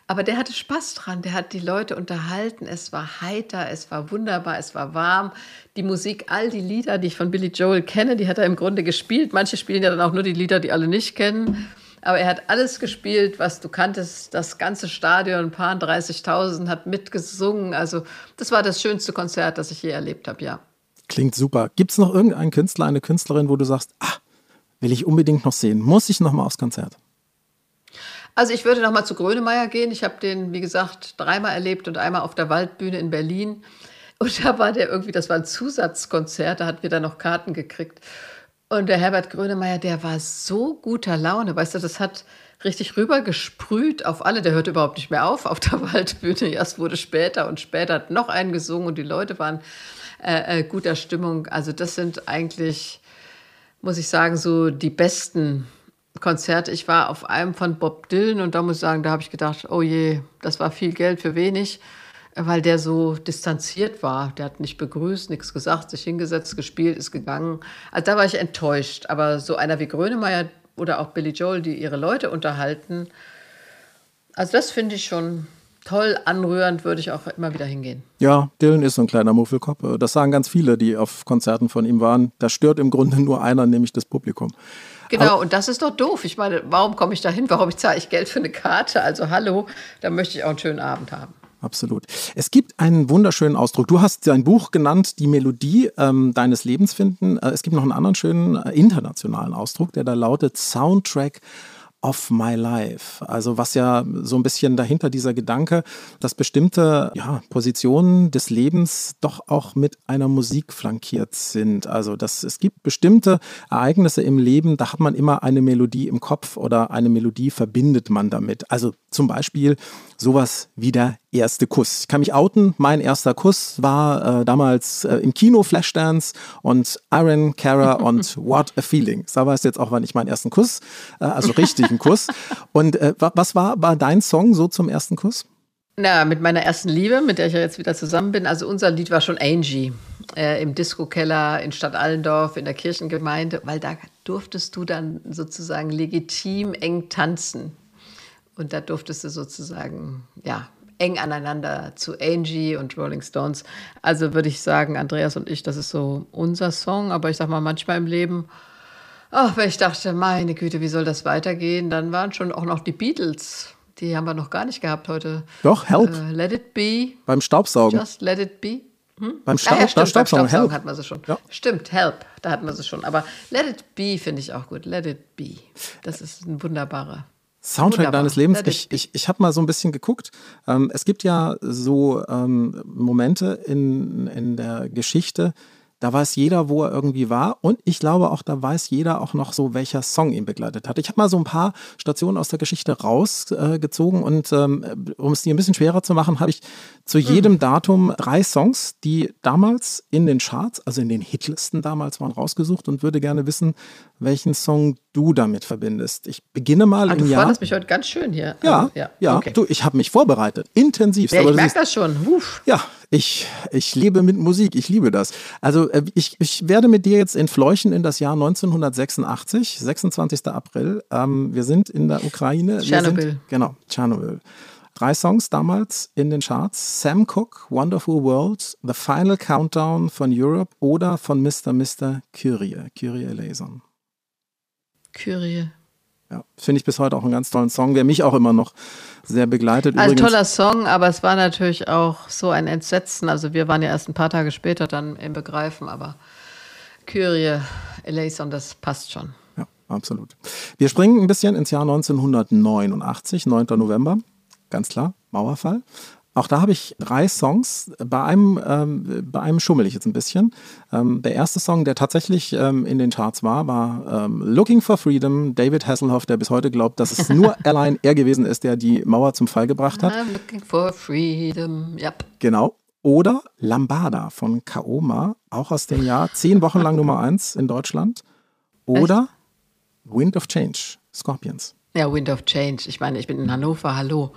[SPEAKER 1] Aber der hatte Spaß dran, der hat die Leute unterhalten. Es war heiter, es war wunderbar, es war warm. Die Musik, all die Lieder, die ich von Billy Joel kenne, die hat er im Grunde gespielt. Manche spielen ja dann auch nur die Lieder, die alle nicht kennen. Aber er hat alles gespielt, was du kanntest. Das ganze Stadion, ein paar 30.000, hat mitgesungen. Also das war das schönste Konzert, das ich je erlebt habe, ja.
[SPEAKER 2] Klingt super. Gibt es noch irgendeinen Künstler, eine Künstlerin, wo du sagst, ah, will ich unbedingt noch sehen, muss ich noch mal aufs Konzert?
[SPEAKER 1] Also ich würde noch mal zu Grönemeyer gehen. Ich habe den, wie gesagt, dreimal erlebt und einmal auf der Waldbühne in Berlin. Und da war der irgendwie, das war ein Zusatzkonzert, da hatten wir dann noch Karten gekriegt. Und der Herbert Grönemeyer, der war so guter Laune, weißt du, das hat richtig rübergesprüht auf alle. Der hörte überhaupt nicht mehr auf auf der *laughs* Waldbühne. Erst wurde später und später hat noch einen gesungen und die Leute waren äh, äh, guter Stimmung. Also das sind eigentlich, muss ich sagen, so die besten Konzert. Ich war auf einem von Bob Dylan und da muss ich sagen, da habe ich gedacht, oh je, das war viel Geld für wenig, weil der so distanziert war. Der hat nicht begrüßt, nichts gesagt, sich hingesetzt, gespielt, ist gegangen. Also da war ich enttäuscht. Aber so einer wie Grönemeyer oder auch Billy Joel, die ihre Leute unterhalten, also das finde ich schon toll, anrührend, würde ich auch immer wieder hingehen.
[SPEAKER 2] Ja, Dylan ist so ein kleiner Muffelkopf. Das sagen ganz viele, die auf Konzerten von ihm waren. Da stört im Grunde nur einer, nämlich das Publikum.
[SPEAKER 1] Genau, Aber und das ist doch doof. Ich meine, warum komme ich da hin? Warum zahle ich Geld für eine Karte? Also hallo, da möchte ich auch einen schönen Abend haben.
[SPEAKER 2] Absolut. Es gibt einen wunderschönen Ausdruck. Du hast dein Buch genannt, die Melodie ähm, deines Lebens finden. Äh, es gibt noch einen anderen schönen äh, internationalen Ausdruck, der da lautet Soundtrack of my life. Also was ja so ein bisschen dahinter dieser Gedanke, dass bestimmte ja, Positionen des Lebens doch auch mit einer Musik flankiert sind. Also dass es gibt bestimmte Ereignisse im Leben, da hat man immer eine Melodie im Kopf oder eine Melodie verbindet man damit. Also zum Beispiel sowas wie der erste Kuss. Ich kann mich outen, mein erster Kuss war äh, damals äh, im Kino Flashdance und Iron Cara *laughs* und What a Feeling. Da weiß jetzt auch, wann ich meinen ersten Kuss, äh, also richtigen Kuss. Und äh, was war, war dein Song so zum ersten Kuss?
[SPEAKER 1] Na, mit meiner ersten Liebe, mit der ich ja jetzt wieder zusammen bin. Also unser Lied war schon Angie äh, im Disco-Keller in Stadt Allendorf in der Kirchengemeinde, weil da durftest du dann sozusagen legitim eng tanzen. Und da durftest du sozusagen, ja, eng aneinander zu Angie und Rolling Stones. Also würde ich sagen, Andreas und ich, das ist so unser Song. Aber ich sag mal, manchmal im Leben, ach, wenn ich dachte, meine Güte, wie soll das weitergehen, dann waren schon auch noch die Beatles. Die haben wir noch gar nicht gehabt heute.
[SPEAKER 2] Doch, Help.
[SPEAKER 1] Äh, let it be.
[SPEAKER 2] Beim Staubsaugen.
[SPEAKER 1] Just let it be.
[SPEAKER 2] Hm? Beim Staub, ah, ja, stimmt, Staubsaugen,
[SPEAKER 1] Staubsaugen hatten wir sie schon. Ja. Stimmt, Help, da hatten wir sie schon. Aber Let It Be finde ich auch gut. Let It Be. Das ist ein wunderbarer
[SPEAKER 2] Soundtrack Wunderbar. deines Lebens. Ich, ich, ich habe mal so ein bisschen geguckt. Ähm, es gibt ja so ähm, Momente in, in der Geschichte, da weiß jeder, wo er irgendwie war. Und ich glaube auch, da weiß jeder auch noch so, welcher Song ihn begleitet hat. Ich habe mal so ein paar Stationen aus der Geschichte rausgezogen äh, und ähm, um es dir ein bisschen schwerer zu machen, habe ich zu hm. jedem Datum drei Songs, die damals in den Charts, also in den Hitlisten damals waren, rausgesucht und würde gerne wissen, welchen Song du damit verbindest. Ich beginne mal
[SPEAKER 1] ah,
[SPEAKER 2] im
[SPEAKER 1] du
[SPEAKER 2] Jahr. Du
[SPEAKER 1] fandest mich heute ganz schön hier.
[SPEAKER 2] Ja, also, ja, ja. Okay. Du, ich habe mich vorbereitet, intensiv.
[SPEAKER 1] Ja, ich merke das schon. Uff.
[SPEAKER 2] Ja, ich, ich lebe mit Musik, ich liebe das. Also äh, ich, ich werde mit dir jetzt entfleuchen in das Jahr 1986, 26. April. Ähm, wir sind in der Ukraine.
[SPEAKER 1] Tschernobyl.
[SPEAKER 2] Genau, Tschernobyl. Drei Songs damals in den Charts. Sam Cooke, Wonderful World, The Final Countdown von Europe oder von Mr. Mr. Kyrie, Kyrie Eleison.
[SPEAKER 1] Kyrie.
[SPEAKER 2] Ja, finde ich bis heute auch einen ganz tollen Song, der mich auch immer noch sehr begleitet.
[SPEAKER 1] Also Übrigens, toller Song, aber es war natürlich auch so ein Entsetzen. Also wir waren ja erst ein paar Tage später dann im Begreifen, aber Kyrie, Eleison, das passt schon.
[SPEAKER 2] Ja, absolut. Wir springen ein bisschen ins Jahr 1989, 9. November, ganz klar, Mauerfall. Auch da habe ich drei Songs. Bei einem, ähm, bei einem schummel ich jetzt ein bisschen. Ähm, der erste Song, der tatsächlich ähm, in den Charts war, war ähm, Looking for Freedom, David Hasselhoff, der bis heute glaubt, dass es nur *laughs* allein er gewesen ist, der die Mauer zum Fall gebracht hat.
[SPEAKER 1] I'm looking for freedom, yep.
[SPEAKER 2] Genau. Oder Lambada von Kaoma, auch aus dem Jahr, zehn Wochen lang Nummer eins in Deutschland. Oder Echt? Wind of Change, Scorpions.
[SPEAKER 1] Ja, Wind of Change. Ich meine, ich bin in Hannover, hallo.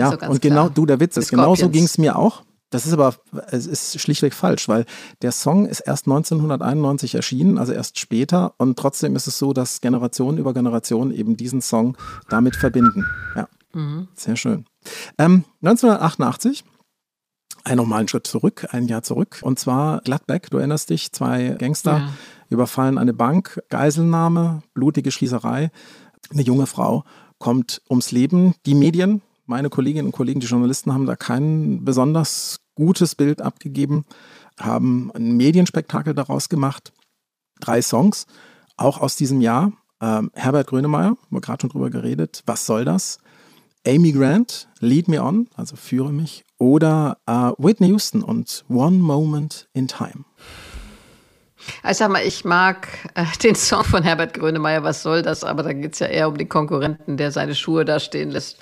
[SPEAKER 2] Ja, also und genau, du, der Witz ist, genau so ging es mir auch. Das ist aber, es ist schlichtweg falsch, weil der Song ist erst 1991 erschienen, also erst später. Und trotzdem ist es so, dass Generation über Generation eben diesen Song damit verbinden. Ja, mhm. sehr schön. Ähm, 1988 ein normalen Schritt zurück, ein Jahr zurück. Und zwar Gladbeck, du erinnerst dich, zwei Gangster ja. überfallen eine Bank, Geiselnahme, blutige Schießerei. Eine junge Frau kommt ums Leben. Die Medien meine Kolleginnen und Kollegen, die Journalisten, haben da kein besonders gutes Bild abgegeben, haben ein Medienspektakel daraus gemacht. Drei Songs, auch aus diesem Jahr. Ähm, Herbert Grönemeyer, haben wir gerade schon drüber geredet. Was soll das? Amy Grant, Lead Me On, also Führe mich. Oder äh, Whitney Houston und One Moment in Time.
[SPEAKER 1] Ich sag mal, ich mag äh, den Song von Herbert Grönemeyer, was soll das? Aber da geht es ja eher um den Konkurrenten, der seine Schuhe da stehen lässt.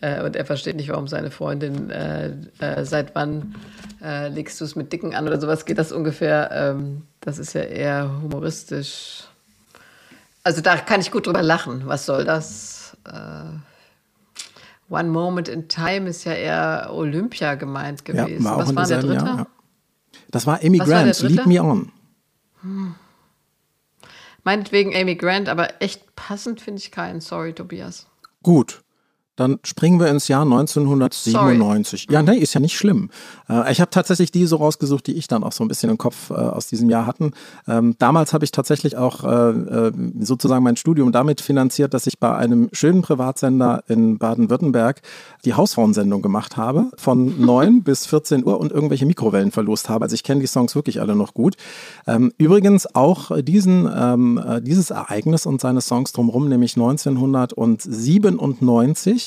[SPEAKER 1] Äh, und er versteht nicht, warum seine Freundin, äh, äh seit wann äh, legst du es mit Dicken an oder sowas geht das ungefähr. Ähm, das ist ja eher humoristisch. Also da kann ich gut drüber lachen. Was soll das? Äh, One Moment in Time ist ja eher Olympia gemeint gewesen.
[SPEAKER 2] Ja, war
[SPEAKER 1] was war der dritte?
[SPEAKER 2] Jahr, ja. Das war Amy Grant, Lead Me On.
[SPEAKER 1] Meinetwegen Amy Grant, aber echt passend finde ich keinen. Sorry, Tobias.
[SPEAKER 2] Gut. Dann springen wir ins Jahr 1997. Sorry. Ja, nee, ist ja nicht schlimm. Äh, ich habe tatsächlich die so rausgesucht, die ich dann auch so ein bisschen im Kopf äh, aus diesem Jahr hatten. Ähm, damals habe ich tatsächlich auch äh, sozusagen mein Studium damit finanziert, dass ich bei einem schönen Privatsender in Baden-Württemberg die Hausfrauensendung gemacht habe, von *laughs* 9 bis 14 Uhr und irgendwelche Mikrowellen verlost habe. Also ich kenne die Songs wirklich alle noch gut. Ähm, übrigens auch diesen, ähm, dieses Ereignis und seine Songs drumherum, nämlich 1997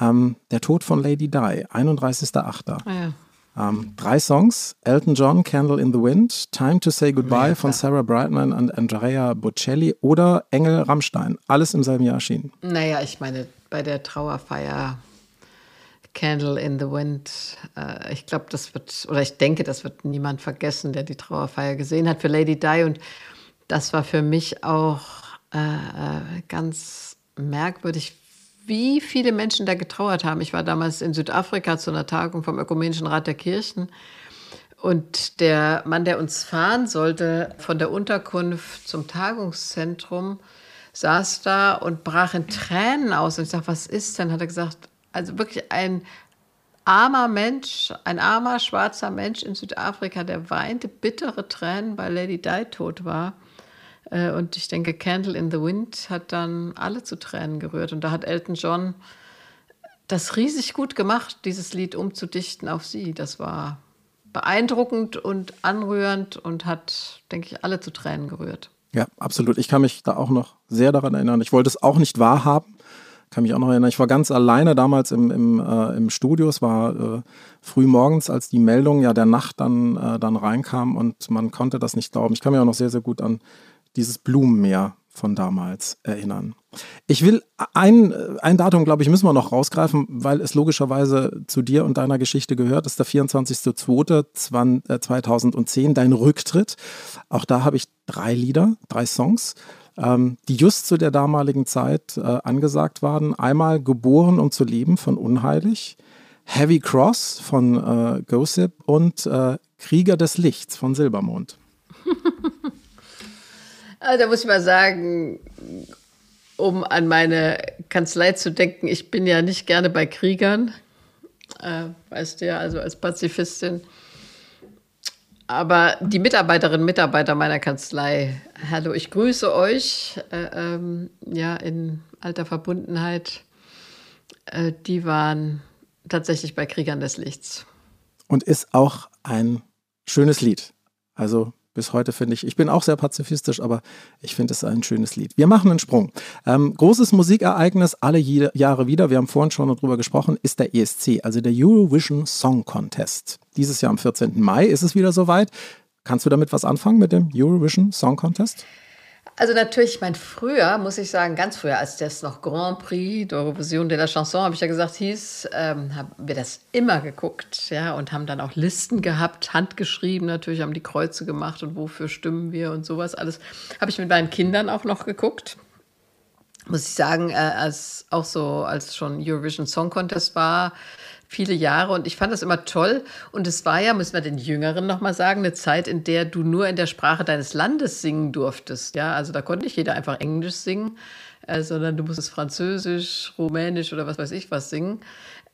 [SPEAKER 2] ähm, der Tod von Lady Di, 31.08. Ah, ja. ähm, drei Songs: Elton John, Candle in the Wind, Time to Say Goodbye ja, von Sarah Brightman und Andrea Bocelli oder Engel Rammstein. Alles im selben Jahr erschienen.
[SPEAKER 1] Naja, ich meine, bei der Trauerfeier Candle in the Wind. Äh, ich glaube, das wird, oder ich denke, das wird niemand vergessen, der die Trauerfeier gesehen hat für Lady Di. Und das war für mich auch äh, äh ganz merkwürdig, wie viele Menschen da getrauert haben. Ich war damals in Südafrika zu einer Tagung vom Ökumenischen Rat der Kirchen. Und der Mann, der uns fahren sollte von der Unterkunft zum Tagungszentrum, saß da und brach in Tränen aus. Und ich sagte, was ist denn? Hat er gesagt, also wirklich ein armer Mensch, ein armer schwarzer Mensch in Südafrika, der weinte bittere Tränen, weil Lady Di tot war. Äh, und ich denke, Candle in the Wind hat dann alle zu Tränen gerührt. Und da hat Elton John das riesig gut gemacht, dieses Lied umzudichten auf sie. Das war beeindruckend und anrührend und hat, denke ich, alle zu Tränen gerührt.
[SPEAKER 2] Ja, absolut. Ich kann mich da auch noch sehr daran erinnern. Ich wollte es auch nicht wahrhaben. Kann mich auch noch erinnern. Ich war ganz alleine damals im, im, äh, im Studio. Es war äh, früh morgens, als die Meldung ja der Nacht dann, äh, dann reinkam und man konnte das nicht glauben. Ich kann mich auch noch sehr, sehr gut an dieses Blumenmeer von damals erinnern. Ich will ein, ein Datum, glaube ich, müssen wir noch rausgreifen, weil es logischerweise zu dir und deiner Geschichte gehört. Das ist der 24.02.2010, dein Rücktritt. Auch da habe ich drei Lieder, drei Songs, ähm, die just zu der damaligen Zeit äh, angesagt waren. Einmal Geboren um zu leben von Unheilig, Heavy Cross von äh, Gossip und äh, Krieger des Lichts von Silbermond. *laughs*
[SPEAKER 1] Also, da muss ich mal sagen, um an meine Kanzlei zu denken, ich bin ja nicht gerne bei Kriegern, äh, weißt du ja, also als Pazifistin. Aber die Mitarbeiterinnen und Mitarbeiter meiner Kanzlei, hallo, ich grüße euch, äh, ähm, ja, in alter Verbundenheit. Äh, die waren tatsächlich bei Kriegern des Lichts.
[SPEAKER 2] Und ist auch ein schönes Lied. Also bis heute finde ich, ich bin auch sehr pazifistisch, aber ich finde es ein schönes Lied. Wir machen einen Sprung. Ähm, großes Musikereignis alle Jahre wieder, wir haben vorhin schon darüber gesprochen, ist der ESC, also der Eurovision Song Contest. Dieses Jahr am 14. Mai ist es wieder soweit. Kannst du damit was anfangen mit dem Eurovision Song Contest?
[SPEAKER 1] Also natürlich, ich meine, früher, muss ich sagen, ganz früher, als das noch Grand Prix d'Eurovision de la Chanson, habe ich ja gesagt, hieß, ähm, haben wir das immer geguckt, ja, und haben dann auch Listen gehabt, handgeschrieben natürlich, haben die Kreuze gemacht und wofür stimmen wir und sowas alles. Habe ich mit meinen Kindern auch noch geguckt. Muss ich sagen, äh, als auch so, als schon Eurovision Song Contest war, viele Jahre und ich fand das immer toll. Und es war ja, müssen wir den Jüngeren nochmal sagen, eine Zeit, in der du nur in der Sprache deines Landes singen durftest. Ja, also da konnte nicht jeder einfach Englisch singen, äh, sondern du musstest Französisch, Rumänisch oder was weiß ich was singen.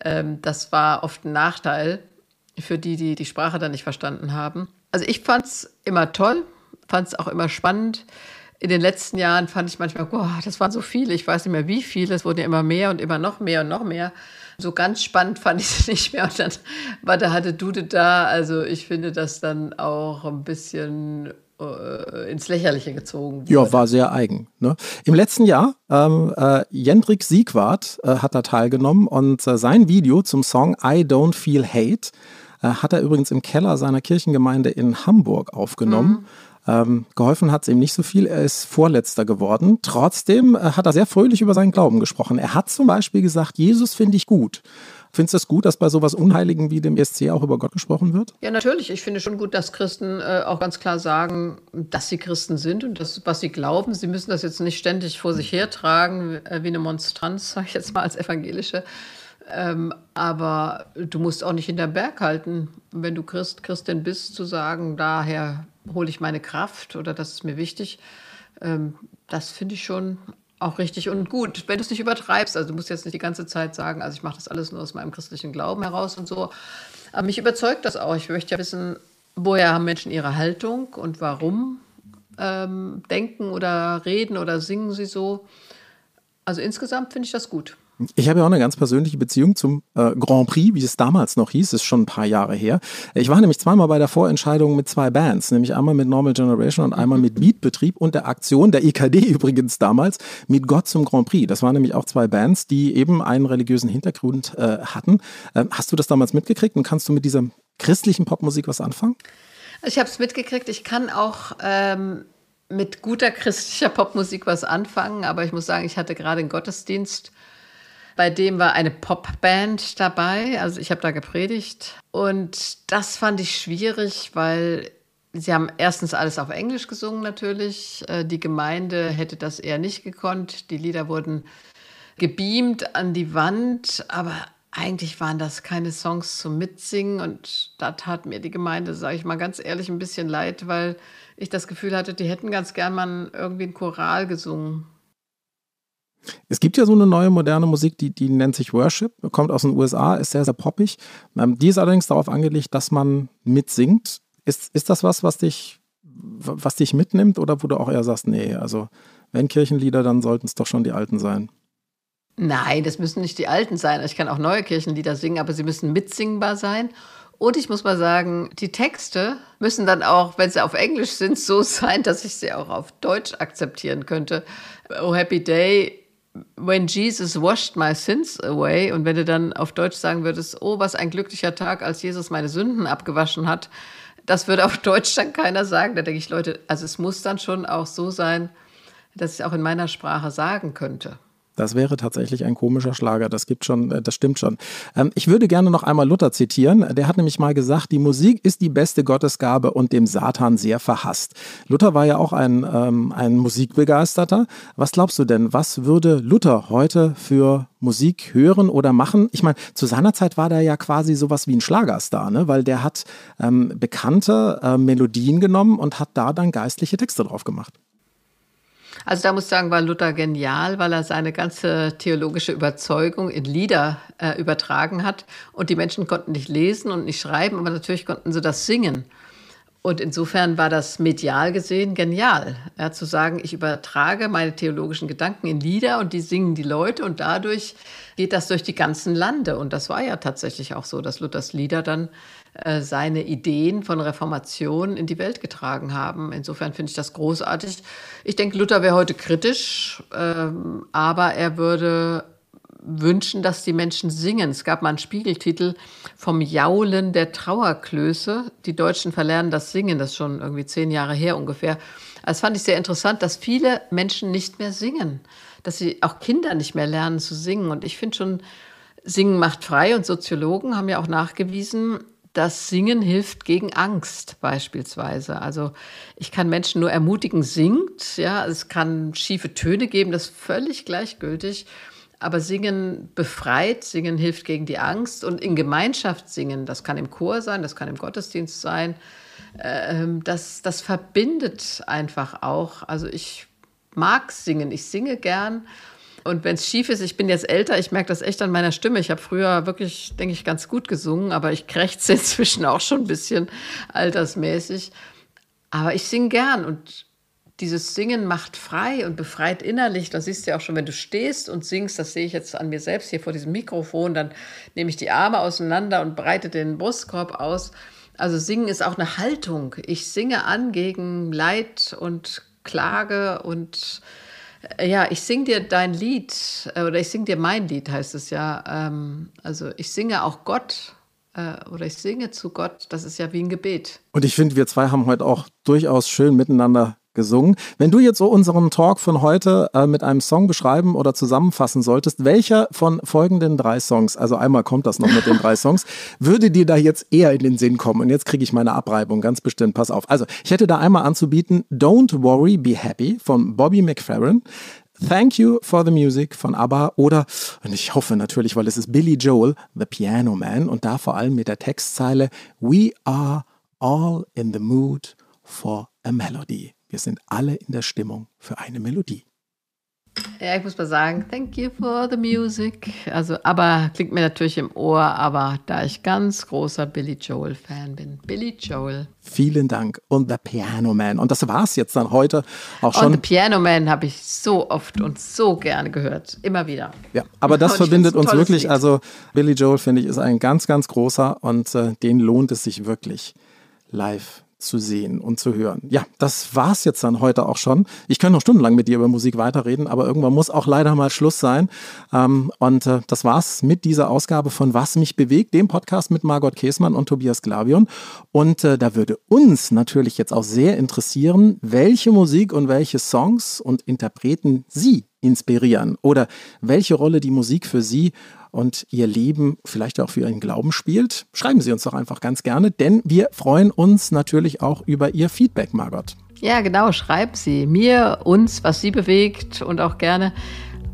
[SPEAKER 1] Ähm, das war oft ein Nachteil für die, die die Sprache dann nicht verstanden haben. Also ich fand es immer toll, fand es auch immer spannend. In den letzten Jahren fand ich manchmal, boah, das waren so viele, ich weiß nicht mehr wie viele, es wurden ja immer mehr und immer noch mehr und noch mehr. So ganz spannend fand ich es *laughs* nicht mehr. Und dann war da hatte Dude da. Also ich finde das dann auch ein bisschen äh, ins Lächerliche gezogen.
[SPEAKER 2] Wurde. Ja, war sehr eigen. Ne? Im letzten Jahr, ähm, äh, Jendrik Siegwart äh, hat da teilgenommen und äh, sein Video zum Song I Don't Feel Hate äh, hat er übrigens im Keller seiner Kirchengemeinde in Hamburg aufgenommen. Mhm. Ähm, geholfen hat es ihm nicht so viel. Er ist Vorletzter geworden. Trotzdem äh, hat er sehr fröhlich über seinen Glauben gesprochen. Er hat zum Beispiel gesagt, Jesus finde ich gut. Findest du es gut, dass bei sowas Unheiligen wie dem ESC auch über Gott gesprochen wird?
[SPEAKER 1] Ja, natürlich. Ich finde schon gut, dass Christen äh, auch ganz klar sagen, dass sie Christen sind und das, was sie glauben. Sie müssen das jetzt nicht ständig vor sich hertragen, äh, wie eine Monstranz, *laughs* sage ich jetzt mal als Evangelische. Ähm, aber du musst auch nicht hinterm Berg halten, wenn du Christ, Christin bist, zu sagen, daher hole ich meine Kraft oder das ist mir wichtig. Ähm, das finde ich schon auch richtig und gut, wenn du es nicht übertreibst. Also du musst jetzt nicht die ganze Zeit sagen, also ich mache das alles nur aus meinem christlichen Glauben heraus und so. Aber mich überzeugt das auch. Ich möchte ja wissen, woher haben Menschen ihre Haltung und warum ähm, denken oder reden oder singen sie so. Also insgesamt finde ich das gut.
[SPEAKER 2] Ich habe ja auch eine ganz persönliche Beziehung zum äh, Grand Prix, wie es damals noch hieß, ist schon ein paar Jahre her. Ich war nämlich zweimal bei der Vorentscheidung mit zwei Bands, nämlich einmal mit Normal Generation und einmal mit Beatbetrieb und der Aktion der EKD *laughs* übrigens damals mit Gott zum Grand Prix. Das waren nämlich auch zwei Bands, die eben einen religiösen Hintergrund äh, hatten. Äh, hast du das damals mitgekriegt und kannst du mit dieser christlichen Popmusik was anfangen?
[SPEAKER 1] Ich habe es mitgekriegt. Ich kann auch ähm, mit guter christlicher Popmusik was anfangen, aber ich muss sagen, ich hatte gerade einen Gottesdienst bei dem war eine Popband dabei. Also ich habe da gepredigt. Und das fand ich schwierig, weil sie haben erstens alles auf Englisch gesungen natürlich. Äh, die Gemeinde hätte das eher nicht gekonnt. Die Lieder wurden gebeamt an die Wand. Aber eigentlich waren das keine Songs zum Mitsingen. Und da tat mir die Gemeinde, sage ich mal ganz ehrlich, ein bisschen leid, weil ich das Gefühl hatte, die hätten ganz gern mal irgendwie ein Choral gesungen.
[SPEAKER 2] Es gibt ja so eine neue moderne Musik, die, die nennt sich Worship, kommt aus den USA, ist sehr, sehr poppig. Ähm, die ist allerdings darauf angelegt, dass man mitsingt. Ist, ist das was, was dich, was dich mitnimmt oder wo du auch eher sagst, nee, also wenn Kirchenlieder, dann sollten es doch schon die alten sein?
[SPEAKER 1] Nein, das müssen nicht die alten sein. Ich kann auch neue Kirchenlieder singen, aber sie müssen mitsingbar sein. Und ich muss mal sagen, die Texte müssen dann auch, wenn sie auf Englisch sind, so *laughs* sein, dass ich sie auch auf Deutsch akzeptieren könnte. Oh Happy Day When Jesus washed my sins away, und wenn du dann auf Deutsch sagen würdest, oh, was ein glücklicher Tag, als Jesus meine Sünden abgewaschen hat, das würde auf Deutsch dann keiner sagen. Da denke ich, Leute, also es muss dann schon auch so sein, dass ich auch in meiner Sprache sagen könnte.
[SPEAKER 2] Das wäre tatsächlich ein komischer Schlager. Das gibt schon, äh, das stimmt schon. Ähm, ich würde gerne noch einmal Luther zitieren. Der hat nämlich mal gesagt, die Musik ist die beste Gottesgabe und dem Satan sehr verhasst. Luther war ja auch ein, ähm, ein Musikbegeisterter. Was glaubst du denn? Was würde Luther heute für Musik hören oder machen? Ich meine, zu seiner Zeit war der ja quasi sowas wie ein Schlagerstar, ne? weil der hat ähm, bekannte äh, Melodien genommen und hat da dann geistliche Texte drauf gemacht.
[SPEAKER 1] Also da muss ich sagen, war Luther genial, weil er seine ganze theologische Überzeugung in Lieder äh, übertragen hat. Und die Menschen konnten nicht lesen und nicht schreiben, aber natürlich konnten sie das singen. Und insofern war das medial gesehen genial, ja, zu sagen, ich übertrage meine theologischen Gedanken in Lieder und die singen die Leute und dadurch geht das durch die ganzen Lande. Und das war ja tatsächlich auch so, dass Luthers Lieder dann äh, seine Ideen von Reformation in die Welt getragen haben. Insofern finde ich das großartig. Ich denke, Luther wäre heute kritisch, ähm, aber er würde wünschen, dass die Menschen singen. Es gab mal einen Spiegeltitel vom Jaulen der Trauerklöße. Die Deutschen verlernen das Singen, das ist schon irgendwie zehn Jahre her ungefähr. Das fand ich sehr interessant, dass viele Menschen nicht mehr singen, dass sie auch Kinder nicht mehr lernen zu singen. Und ich finde schon, Singen macht frei und Soziologen haben ja auch nachgewiesen, dass Singen hilft gegen Angst beispielsweise. Also ich kann Menschen nur ermutigen, singt. Ja, es kann schiefe Töne geben, das ist völlig gleichgültig. Aber Singen befreit, Singen hilft gegen die Angst und in Gemeinschaft singen, das kann im Chor sein, das kann im Gottesdienst sein, ähm, das, das verbindet einfach auch. Also ich mag singen, ich singe gern. Und wenn es schief ist, ich bin jetzt älter, ich merke das echt an meiner Stimme. Ich habe früher wirklich, denke ich, ganz gut gesungen, aber ich krächze *laughs* inzwischen auch schon ein bisschen altersmäßig. Aber ich singe gern und dieses Singen macht frei und befreit innerlich. Das siehst du ja auch schon, wenn du stehst und singst, das sehe ich jetzt an mir selbst hier vor diesem Mikrofon, dann nehme ich die Arme auseinander und breite den Brustkorb aus. Also singen ist auch eine Haltung. Ich singe an gegen Leid und Klage und ja, ich singe dir dein Lied äh, oder ich singe dir mein Lied, heißt es ja. Ähm, also ich singe auch Gott äh, oder ich singe zu Gott. Das ist ja wie ein Gebet.
[SPEAKER 2] Und ich finde, wir zwei haben heute auch durchaus schön miteinander gesungen. Wenn du jetzt so unseren Talk von heute äh, mit einem Song beschreiben oder zusammenfassen solltest, welcher von folgenden drei Songs, also einmal kommt das noch mit den drei Songs, *laughs* würde dir da jetzt eher in den Sinn kommen? Und jetzt kriege ich meine Abreibung, ganz bestimmt, pass auf. Also ich hätte da einmal anzubieten Don't Worry, Be Happy von Bobby McFerrin. Thank You for the Music von ABBA oder, und ich hoffe natürlich, weil es ist Billy Joel, The Piano Man und da vor allem mit der Textzeile We are all in the mood for a melody. Wir sind alle in der Stimmung für eine Melodie.
[SPEAKER 1] Ja, ich muss mal sagen, thank you for the music. Also, aber klingt mir natürlich im Ohr, aber da ich ganz großer Billy Joel-Fan bin. Billy Joel.
[SPEAKER 2] Vielen Dank. Und The Piano Man. Und das war es jetzt dann heute auch schon. Und
[SPEAKER 1] The Piano Man habe ich so oft und so gerne gehört. Immer wieder.
[SPEAKER 2] Ja, aber das verbindet uns wirklich. Lied. Also, Billy Joel, finde ich, ist ein ganz, ganz großer und äh, den lohnt es sich wirklich live zu sehen und zu hören. Ja, das war's jetzt dann heute auch schon. Ich könnte noch stundenlang mit dir über Musik weiterreden, aber irgendwann muss auch leider mal Schluss sein. Ähm, und äh, das war's mit dieser Ausgabe von Was mich bewegt, dem Podcast mit Margot Käßmann und Tobias Glavion. Und äh, da würde uns natürlich jetzt auch sehr interessieren, welche Musik und welche Songs und Interpreten Sie inspirieren oder welche Rolle die Musik für Sie und Ihr Leben vielleicht auch für Ihren Glauben spielt. Schreiben Sie uns doch einfach ganz gerne, denn wir freuen uns natürlich auch über Ihr Feedback, Margot.
[SPEAKER 1] Ja, genau, schreiben Sie mir, uns, was Sie bewegt und auch gerne,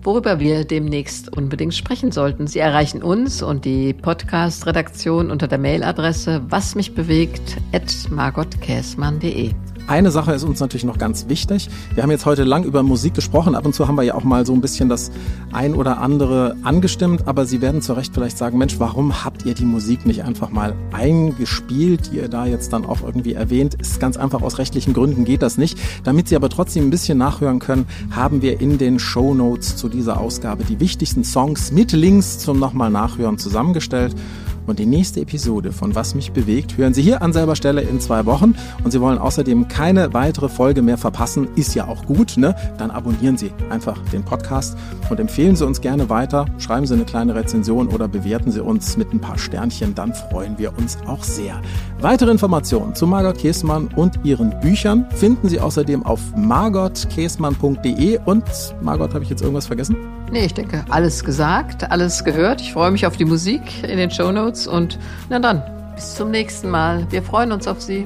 [SPEAKER 1] worüber wir demnächst unbedingt sprechen sollten. Sie erreichen uns und die Podcast-Redaktion unter der Mailadresse wasmichbewegt.margotkäßmann.de.
[SPEAKER 2] Eine Sache ist uns natürlich noch ganz wichtig. Wir haben jetzt heute lang über Musik gesprochen. Ab und zu haben wir ja auch mal so ein bisschen das ein oder andere angestimmt. Aber Sie werden zu Recht vielleicht sagen, Mensch, warum habt ihr die Musik nicht einfach mal eingespielt, die ihr da jetzt dann auch irgendwie erwähnt? Ist ganz einfach aus rechtlichen Gründen geht das nicht. Damit Sie aber trotzdem ein bisschen nachhören können, haben wir in den Show Notes zu dieser Ausgabe die wichtigsten Songs mit Links zum nochmal nachhören zusammengestellt. Und die nächste Episode von Was mich bewegt hören Sie hier an selber Stelle in zwei Wochen. Und Sie wollen außerdem keine weitere Folge mehr verpassen, ist ja auch gut, ne? Dann abonnieren Sie einfach den Podcast und empfehlen Sie uns gerne weiter. Schreiben Sie eine kleine Rezension oder bewerten Sie uns mit ein paar Sternchen, dann freuen wir uns auch sehr. Weitere Informationen zu Margot Käßmann und ihren Büchern finden Sie außerdem auf margotkäßmann.de. Und Margot, habe ich jetzt irgendwas vergessen?
[SPEAKER 1] Nee, ich denke, alles gesagt, alles gehört. Ich freue mich auf die Musik in den Show Notes und na dann, bis zum nächsten Mal. Wir freuen uns auf Sie.